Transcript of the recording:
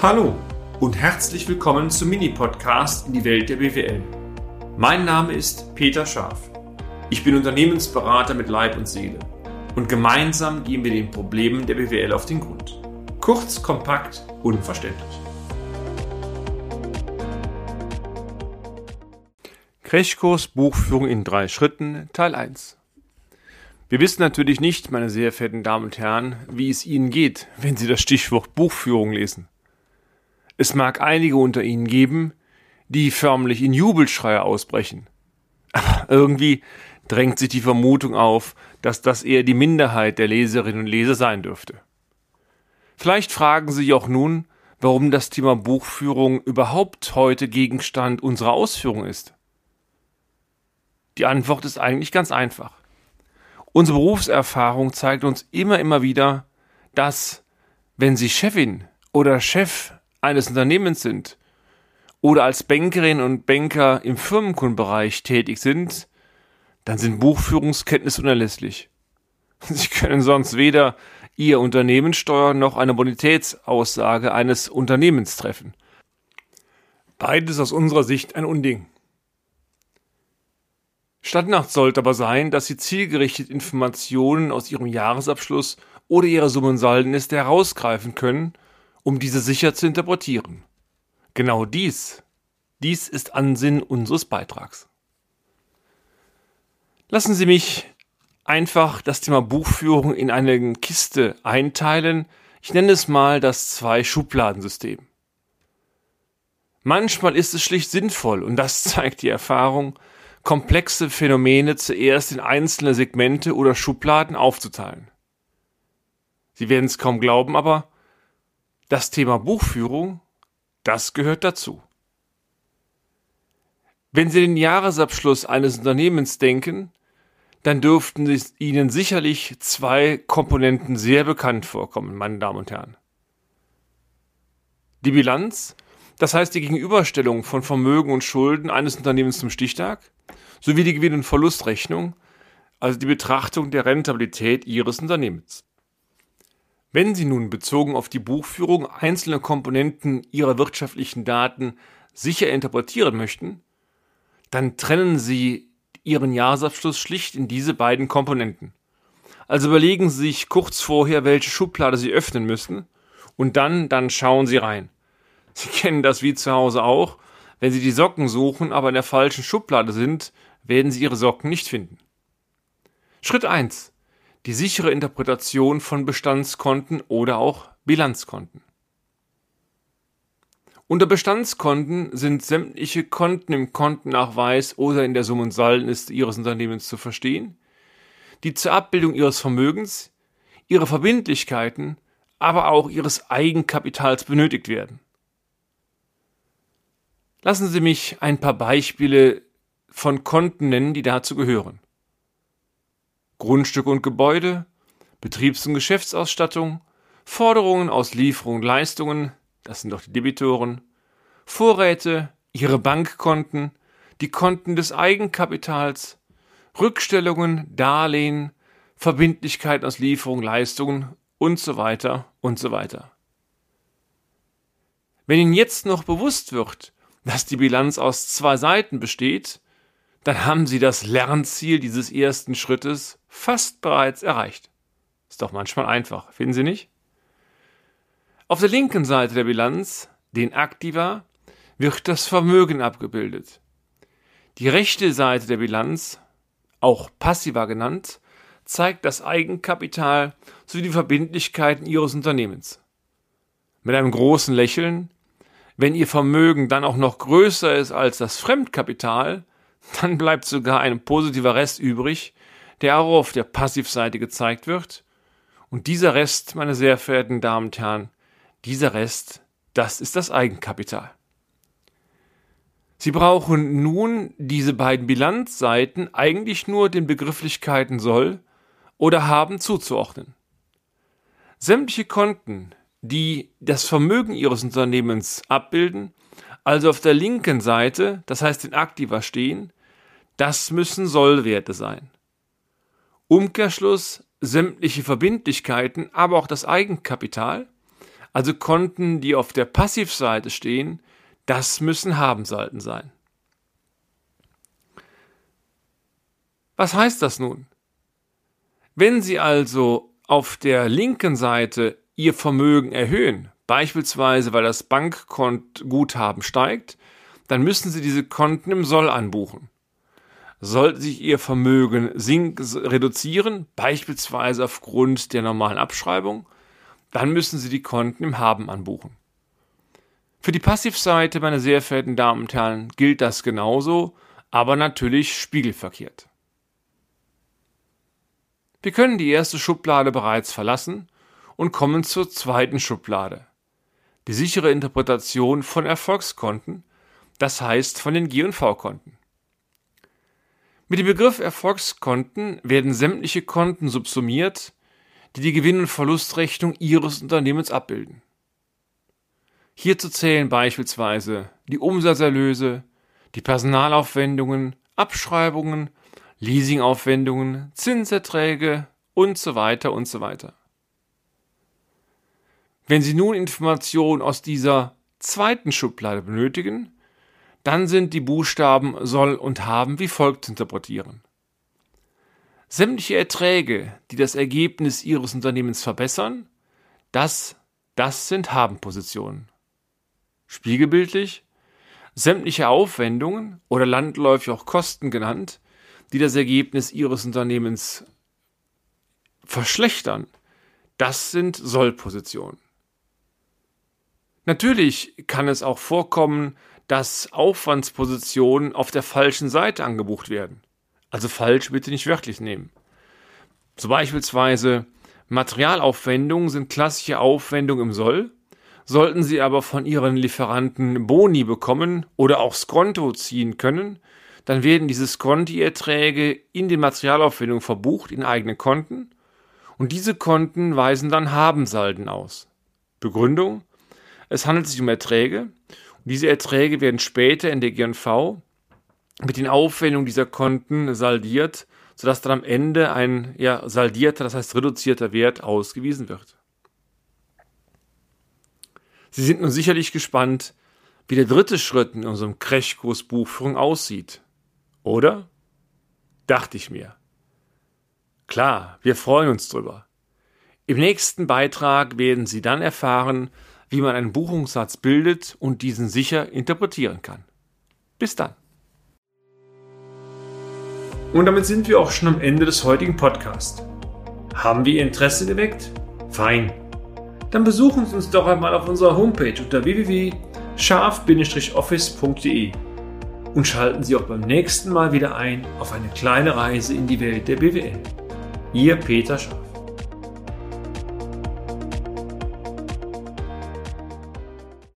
Hallo und herzlich willkommen zum Mini-Podcast in die Welt der BWL. Mein Name ist Peter Scharf. Ich bin Unternehmensberater mit Leib und Seele und gemeinsam gehen wir den Problemen der BWL auf den Grund. Kurz, kompakt, unverständlich. Crashkurs Buchführung in drei Schritten Teil 1. Wir wissen natürlich nicht, meine sehr verehrten Damen und Herren, wie es Ihnen geht, wenn Sie das Stichwort Buchführung lesen. Es mag einige unter Ihnen geben, die förmlich in Jubelschreie ausbrechen. Aber irgendwie drängt sich die Vermutung auf, dass das eher die Minderheit der Leserinnen und Leser sein dürfte. Vielleicht fragen Sie sich auch nun, warum das Thema Buchführung überhaupt heute Gegenstand unserer Ausführung ist. Die Antwort ist eigentlich ganz einfach. Unsere Berufserfahrung zeigt uns immer, immer wieder, dass, wenn Sie Chefin oder Chef eines Unternehmens sind oder als Bankerin und Banker im Firmenkundenbereich tätig sind, dann sind Buchführungskenntnisse unerlässlich. Sie können sonst weder Ihr Unternehmen steuern noch eine Bonitätsaussage eines Unternehmens treffen. Beides aus unserer Sicht ein Unding. Standard sollte aber sein, dass Sie zielgerichtet Informationen aus Ihrem Jahresabschluss oder Ihrer Summensaldenliste herausgreifen können um diese sicher zu interpretieren. Genau dies, dies ist Ansinn unseres Beitrags. Lassen Sie mich einfach das Thema Buchführung in eine Kiste einteilen. Ich nenne es mal das Zwei-Schubladensystem. Manchmal ist es schlicht sinnvoll, und das zeigt die Erfahrung, komplexe Phänomene zuerst in einzelne Segmente oder Schubladen aufzuteilen. Sie werden es kaum glauben, aber das Thema Buchführung, das gehört dazu. Wenn Sie den Jahresabschluss eines Unternehmens denken, dann dürften Ihnen sicherlich zwei Komponenten sehr bekannt vorkommen, meine Damen und Herren. Die Bilanz, das heißt die Gegenüberstellung von Vermögen und Schulden eines Unternehmens zum Stichtag, sowie die Gewinn- und Verlustrechnung, also die Betrachtung der Rentabilität Ihres Unternehmens. Wenn Sie nun bezogen auf die Buchführung einzelne Komponenten Ihrer wirtschaftlichen Daten sicher interpretieren möchten, dann trennen Sie Ihren Jahresabschluss schlicht in diese beiden Komponenten. Also überlegen Sie sich kurz vorher, welche Schublade Sie öffnen müssen und dann, dann schauen Sie rein. Sie kennen das wie zu Hause auch. Wenn Sie die Socken suchen, aber in der falschen Schublade sind, werden Sie Ihre Socken nicht finden. Schritt 1 die sichere Interpretation von Bestandskonten oder auch Bilanzkonten. Unter Bestandskonten sind sämtliche Konten im Kontennachweis oder in der Summ- und Saldenliste Ihres Unternehmens zu verstehen, die zur Abbildung Ihres Vermögens, Ihrer Verbindlichkeiten, aber auch Ihres Eigenkapitals benötigt werden. Lassen Sie mich ein paar Beispiele von Konten nennen, die dazu gehören. Grundstück und Gebäude, Betriebs- und Geschäftsausstattung, Forderungen aus Lieferung und Leistungen, das sind doch die Debitoren, Vorräte, ihre Bankkonten, die Konten des Eigenkapitals, Rückstellungen, Darlehen, Verbindlichkeiten aus Lieferung, Leistungen und so weiter und so weiter. Wenn Ihnen jetzt noch bewusst wird, dass die Bilanz aus zwei Seiten besteht, dann haben Sie das Lernziel dieses ersten Schrittes fast bereits erreicht. Ist doch manchmal einfach, finden Sie nicht? Auf der linken Seite der Bilanz, den Aktiva, wird das Vermögen abgebildet. Die rechte Seite der Bilanz, auch Passiva genannt, zeigt das Eigenkapital sowie die Verbindlichkeiten Ihres Unternehmens. Mit einem großen Lächeln, wenn Ihr Vermögen dann auch noch größer ist als das Fremdkapital, dann bleibt sogar ein positiver Rest übrig, der auch auf der Passivseite gezeigt wird. Und dieser Rest, meine sehr verehrten Damen und Herren, dieser Rest, das ist das Eigenkapital. Sie brauchen nun diese beiden Bilanzseiten eigentlich nur den Begrifflichkeiten soll oder haben zuzuordnen. Sämtliche Konten, die das Vermögen Ihres Unternehmens abbilden, also auf der linken Seite, das heißt in Aktiva stehen, das müssen Sollwerte sein. Umkehrschluss sämtliche Verbindlichkeiten, aber auch das Eigenkapital, also Konten, die auf der Passivseite stehen, das müssen Habenseiten sein. Was heißt das nun? Wenn Sie also auf der linken Seite Ihr Vermögen erhöhen, beispielsweise weil das Bankkontguthaben steigt, dann müssen Sie diese Konten im Soll anbuchen. Sollte sich Ihr Vermögen reduzieren, beispielsweise aufgrund der normalen Abschreibung, dann müssen Sie die Konten im Haben anbuchen. Für die Passivseite, meine sehr verehrten Damen und Herren, gilt das genauso, aber natürlich spiegelverkehrt. Wir können die erste Schublade bereits verlassen und kommen zur zweiten Schublade. Die sichere Interpretation von Erfolgskonten, das heißt von den G&V-Konten. Mit dem Begriff Erfolgskonten werden sämtliche Konten subsumiert, die die Gewinn- und Verlustrechnung Ihres Unternehmens abbilden. Hierzu zählen beispielsweise die Umsatzerlöse, die Personalaufwendungen, Abschreibungen, Leasingaufwendungen, Zinserträge und so weiter und so weiter. Wenn Sie nun Informationen aus dieser zweiten Schublade benötigen, dann sind die Buchstaben soll und haben wie folgt zu interpretieren. Sämtliche Erträge, die das Ergebnis Ihres Unternehmens verbessern, das, das sind Haben-Positionen. Spiegelbildlich, sämtliche Aufwendungen oder landläufig auch Kosten genannt, die das Ergebnis Ihres Unternehmens verschlechtern, das sind Sollpositionen. Natürlich kann es auch vorkommen, dass Aufwandspositionen auf der falschen Seite angebucht werden. Also falsch bitte nicht wörtlich nehmen. So beispielsweise Materialaufwendungen sind klassische Aufwendungen im Soll. Sollten Sie aber von Ihren Lieferanten Boni bekommen oder auch Skonto ziehen können, dann werden diese Skonti-Erträge in den Materialaufwendungen verbucht in eigene Konten und diese Konten weisen dann Habensalden aus. Begründung? Es handelt sich um Erträge diese Erträge werden später in der GNV mit den Aufwendungen dieser Konten saldiert, sodass dann am Ende ein ja, saldierter, das heißt reduzierter Wert ausgewiesen wird. Sie sind nun sicherlich gespannt, wie der dritte Schritt in unserem Crashkurs Buchführung aussieht. Oder? Dachte ich mir. Klar, wir freuen uns drüber. Im nächsten Beitrag werden Sie dann erfahren, wie man einen Buchungssatz bildet und diesen sicher interpretieren kann. Bis dann. Und damit sind wir auch schon am Ende des heutigen Podcasts. Haben wir Ihr Interesse geweckt? Fein. Dann besuchen Sie uns doch einmal auf unserer Homepage unter www.scharf-office.de und schalten Sie auch beim nächsten Mal wieder ein auf eine kleine Reise in die Welt der BWL. Ihr Peter Scharf.